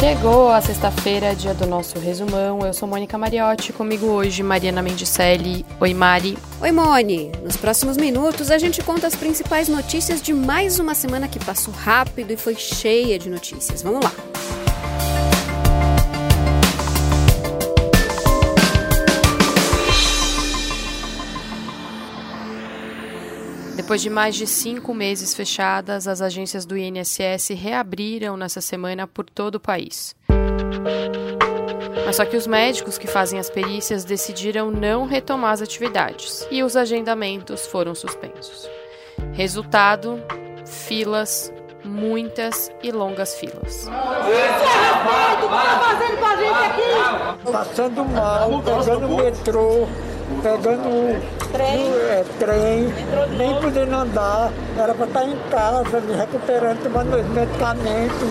Chegou a sexta-feira, dia do nosso resumão. Eu sou Mônica Mariotti, comigo hoje Mariana Mendicelli. Oi, Mari. Oi, Moni. Nos próximos minutos a gente conta as principais notícias de mais uma semana que passou rápido e foi cheia de notícias. Vamos lá. Depois de mais de cinco meses fechadas, as agências do INSS reabriram nessa semana por todo o país. Mas só que os médicos que fazem as perícias decidiram não retomar as atividades e os agendamentos foram suspensos. Resultado: filas, muitas e longas filas. É respeito! O que tá fazendo com a gente aqui? Passando mal, pegando metrô pegando trem, é, trem nem podendo andar, era para estar em casa, me recuperando, tomando meus medicamentos,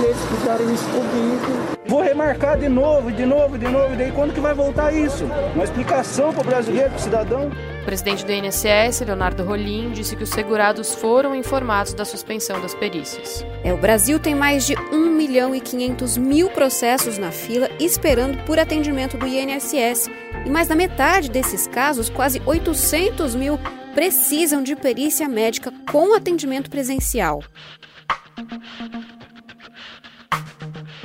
e eles fizeram isso comigo. Vou remarcar de novo, de novo, de novo, e daí quando que vai voltar isso? Uma explicação para o brasileiro, para o cidadão. O presidente do INSS, Leonardo Rolim, disse que os segurados foram informados da suspensão das perícias. É, o Brasil tem mais de 1 milhão e 500 mil processos na fila esperando por atendimento do INSS. E mais da metade desses casos, quase 800 mil, precisam de perícia médica com atendimento presencial.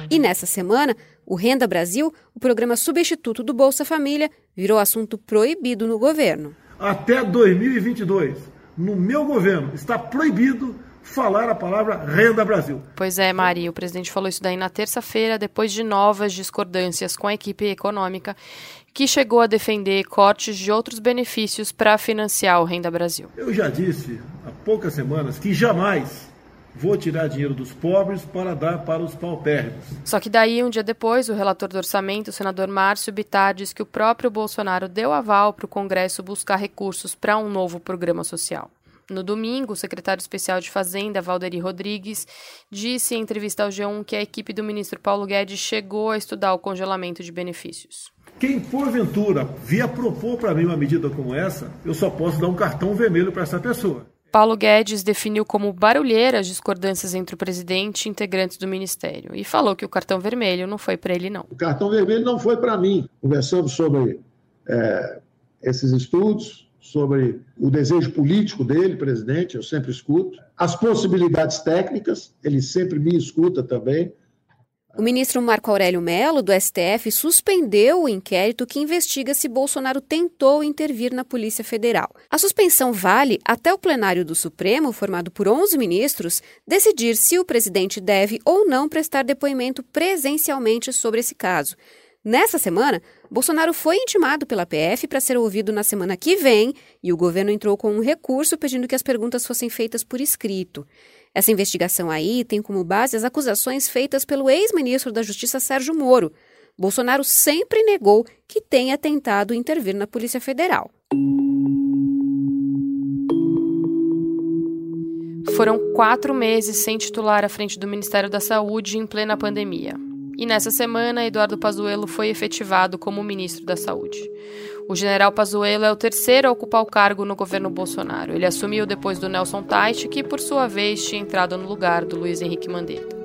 E nessa semana, o Renda Brasil, o programa substituto do Bolsa Família, virou assunto proibido no governo até 2022, no meu governo, está proibido falar a palavra Renda Brasil. Pois é, Maria, o presidente falou isso daí na terça-feira, depois de novas discordâncias com a equipe econômica, que chegou a defender cortes de outros benefícios para financiar o Renda Brasil. Eu já disse há poucas semanas que jamais Vou tirar dinheiro dos pobres para dar para os paupérrimos. Só que daí, um dia depois, o relator do orçamento, o senador Márcio Bittar, diz que o próprio Bolsonaro deu aval para o Congresso buscar recursos para um novo programa social. No domingo, o secretário especial de Fazenda, Valderi Rodrigues, disse em entrevista ao G1 que a equipe do ministro Paulo Guedes chegou a estudar o congelamento de benefícios. Quem, porventura, via propor para mim uma medida como essa, eu só posso dar um cartão vermelho para essa pessoa. Paulo Guedes definiu como barulheira as discordâncias entre o presidente e integrantes do ministério e falou que o cartão vermelho não foi para ele, não. O cartão vermelho não foi para mim. Conversamos sobre é, esses estudos, sobre o desejo político dele, presidente, eu sempre escuto, as possibilidades técnicas, ele sempre me escuta também. O ministro Marco Aurélio Mello, do STF, suspendeu o inquérito que investiga se Bolsonaro tentou intervir na Polícia Federal. A suspensão vale até o plenário do Supremo, formado por 11 ministros, decidir se o presidente deve ou não prestar depoimento presencialmente sobre esse caso. Nessa semana, Bolsonaro foi intimado pela PF para ser ouvido na semana que vem e o governo entrou com um recurso pedindo que as perguntas fossem feitas por escrito. Essa investigação aí tem como base as acusações feitas pelo ex-ministro da Justiça Sérgio Moro. Bolsonaro sempre negou que tenha tentado intervir na Polícia Federal. Foram quatro meses sem titular à frente do Ministério da Saúde em plena pandemia. E nessa semana, Eduardo Pazuello foi efetivado como ministro da Saúde. O general Pazuello é o terceiro a ocupar o cargo no governo Bolsonaro. Ele assumiu depois do Nelson Teich, que por sua vez tinha entrado no lugar do Luiz Henrique Mandetta.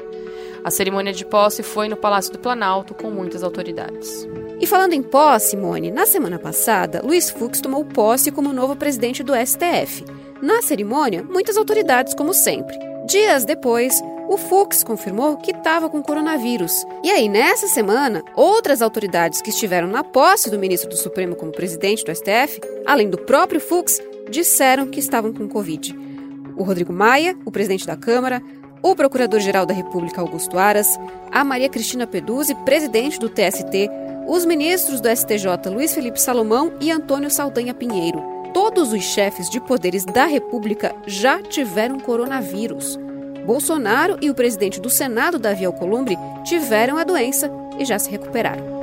A cerimônia de posse foi no Palácio do Planalto com muitas autoridades. E falando em posse, Simone, na semana passada, Luiz Fux tomou posse como novo presidente do STF. Na cerimônia, muitas autoridades, como sempre. Dias depois, o Fux confirmou que estava com coronavírus. E aí, nessa semana, outras autoridades que estiveram na posse do ministro do Supremo como presidente do STF, além do próprio Fux, disseram que estavam com Covid. O Rodrigo Maia, o presidente da Câmara, o Procurador-Geral da República Augusto Aras, a Maria Cristina Peduzzi, presidente do TST, os ministros do STJ Luiz Felipe Salomão e Antônio Saldanha Pinheiro. Todos os chefes de poderes da República já tiveram coronavírus. Bolsonaro e o presidente do Senado, Davi Alcolumbre, tiveram a doença e já se recuperaram.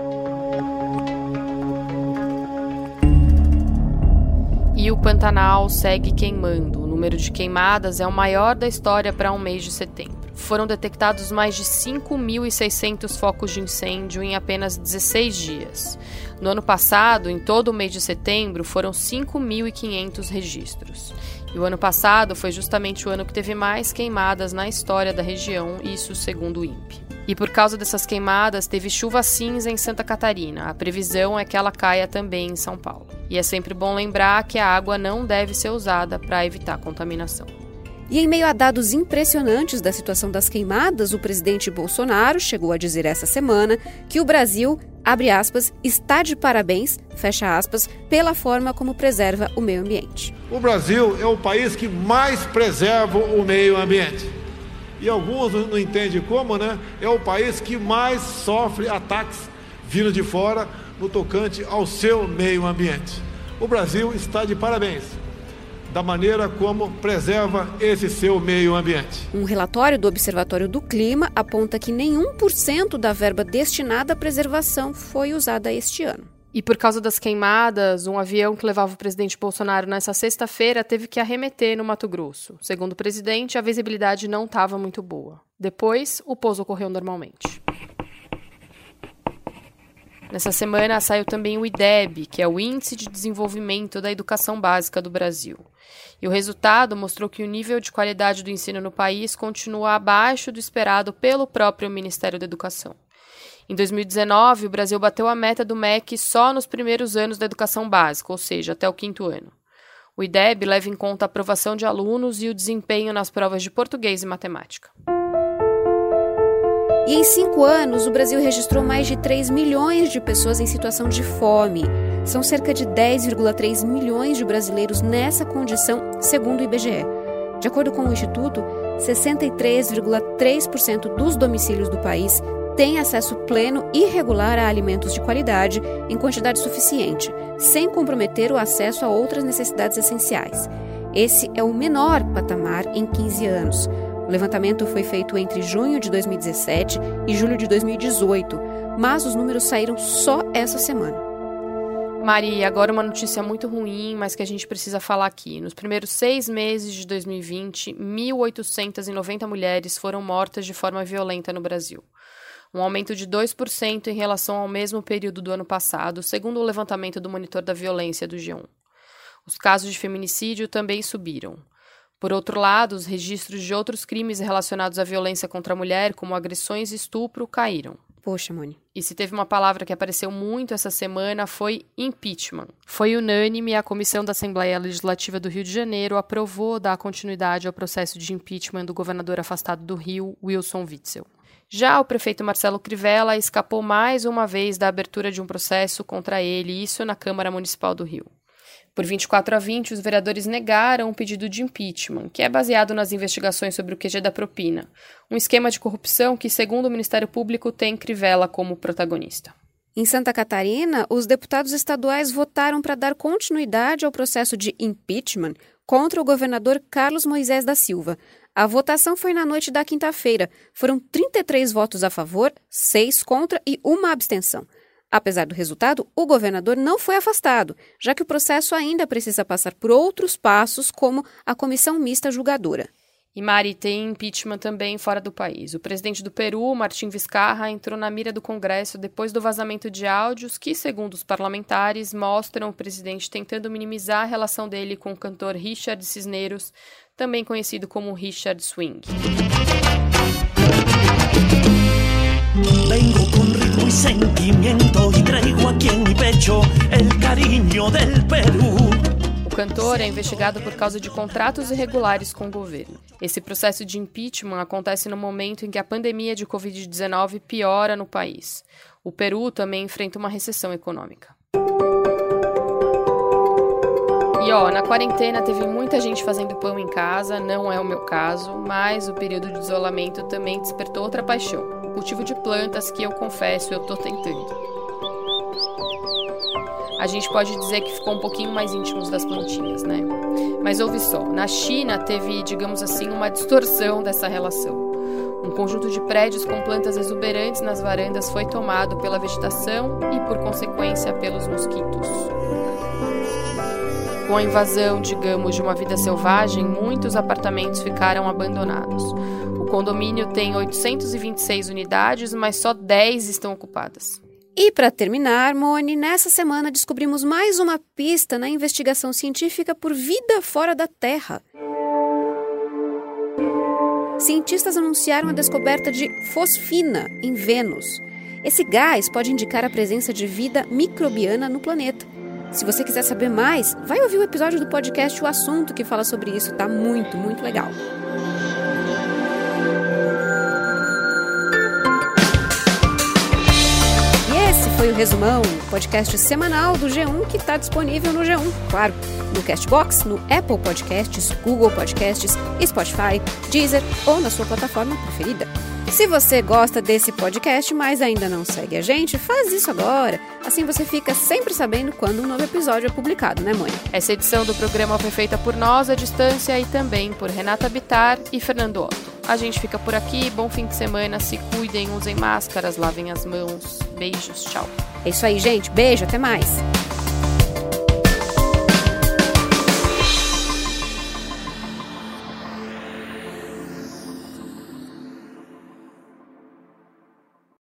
E o Pantanal segue queimando. O número de queimadas é o maior da história para um mês de setembro. Foram detectados mais de 5.600 focos de incêndio em apenas 16 dias. No ano passado, em todo o mês de setembro, foram 5.500 registros. E o ano passado foi justamente o ano que teve mais queimadas na história da região, isso segundo o INPE. E por causa dessas queimadas, teve chuva cinza em Santa Catarina. A previsão é que ela caia também em São Paulo. E é sempre bom lembrar que a água não deve ser usada para evitar contaminação. E em meio a dados impressionantes da situação das queimadas, o presidente Bolsonaro chegou a dizer essa semana que o Brasil, abre aspas, está de parabéns, fecha aspas, pela forma como preserva o meio ambiente. O Brasil é o país que mais preserva o meio ambiente. E alguns não entendem como, né? É o país que mais sofre ataques vindo de fora no tocante ao seu meio ambiente. O Brasil está de parabéns da maneira como preserva esse seu meio ambiente. Um relatório do Observatório do Clima aponta que nenhum por cento da verba destinada à preservação foi usada este ano. E por causa das queimadas, um avião que levava o presidente Bolsonaro nessa sexta-feira teve que arremeter no Mato Grosso. Segundo o presidente, a visibilidade não estava muito boa. Depois, o pouso ocorreu normalmente. Nessa semana saiu também o IDEB, que é o Índice de Desenvolvimento da Educação Básica do Brasil. E o resultado mostrou que o nível de qualidade do ensino no país continua abaixo do esperado pelo próprio Ministério da Educação. Em 2019, o Brasil bateu a meta do MEC só nos primeiros anos da educação básica, ou seja, até o quinto ano. O IDEB leva em conta a aprovação de alunos e o desempenho nas provas de português e matemática. E em cinco anos, o Brasil registrou mais de 3 milhões de pessoas em situação de fome. São cerca de 10,3 milhões de brasileiros nessa condição, segundo o IBGE. De acordo com o Instituto, 63,3% dos domicílios do país têm acesso pleno e regular a alimentos de qualidade em quantidade suficiente, sem comprometer o acesso a outras necessidades essenciais. Esse é o menor patamar em 15 anos. O levantamento foi feito entre junho de 2017 e julho de 2018, mas os números saíram só essa semana. Mari, agora uma notícia muito ruim, mas que a gente precisa falar aqui. Nos primeiros seis meses de 2020, 1.890 mulheres foram mortas de forma violenta no Brasil. Um aumento de 2% em relação ao mesmo período do ano passado, segundo o levantamento do Monitor da Violência do G1. Os casos de feminicídio também subiram. Por outro lado, os registros de outros crimes relacionados à violência contra a mulher, como agressões e estupro, caíram. Poxa, Moni. E se teve uma palavra que apareceu muito essa semana foi impeachment. Foi unânime a comissão da Assembleia Legislativa do Rio de Janeiro aprovou dar continuidade ao processo de impeachment do governador afastado do Rio, Wilson Witzel. Já o prefeito Marcelo Crivella escapou mais uma vez da abertura de um processo contra ele, isso na Câmara Municipal do Rio. Por 24 a 20, os vereadores negaram o pedido de impeachment, que é baseado nas investigações sobre o QG da propina, um esquema de corrupção que, segundo o Ministério Público, tem Crivella como protagonista. Em Santa Catarina, os deputados estaduais votaram para dar continuidade ao processo de impeachment contra o governador Carlos Moisés da Silva. A votação foi na noite da quinta-feira. Foram 33 votos a favor, 6 contra e uma abstenção. Apesar do resultado, o governador não foi afastado, já que o processo ainda precisa passar por outros passos, como a comissão mista julgadora. E Mari, tem impeachment também fora do país. O presidente do Peru, Martim Vizcarra, entrou na mira do Congresso depois do vazamento de áudios que, segundo os parlamentares, mostram o presidente tentando minimizar a relação dele com o cantor Richard Cisneros, também conhecido como Richard Swing. Sentimiento y traigo aquí en mi pecho el cariño del Perú. O cantor é investigado por causa de contratos irregulares com o governo. Esse processo de impeachment acontece no momento em que a pandemia de Covid-19 piora no país. O Peru também enfrenta uma recessão econômica. E ó, na quarentena teve muita gente fazendo pão em casa, não é o meu caso, mas o período de isolamento também despertou outra paixão cultivo de plantas que eu confesso eu tô tentando. A gente pode dizer que ficou um pouquinho mais íntimos das plantinhas, né? Mas ouve só, na China teve, digamos assim, uma distorção dessa relação. Um conjunto de prédios com plantas exuberantes nas varandas foi tomado pela vegetação e, por consequência, pelos mosquitos. Com a invasão, digamos, de uma vida selvagem, muitos apartamentos ficaram abandonados condomínio tem 826 unidades, mas só 10 estão ocupadas. E para terminar, Mone, nessa semana descobrimos mais uma pista na investigação científica por vida fora da Terra. cientistas anunciaram a descoberta de fosfina em Vênus. Esse gás pode indicar a presença de vida microbiana no planeta. Se você quiser saber mais, vai ouvir o episódio do podcast O Assunto que fala sobre isso, tá muito, muito legal. Foi o Resumão, podcast semanal do G1 que está disponível no G1, claro, no Castbox, no Apple Podcasts, Google Podcasts, Spotify, Deezer ou na sua plataforma preferida. Se você gosta desse podcast, mas ainda não segue a gente, faz isso agora. Assim você fica sempre sabendo quando um novo episódio é publicado, né, mãe? Essa edição do programa foi feita por nós à distância e também por Renata Bitar e Fernando Otto. A gente fica por aqui. Bom fim de semana. Se cuidem, usem máscaras, lavem as mãos. Beijos. Tchau. É isso aí, gente. Beijo. Até mais.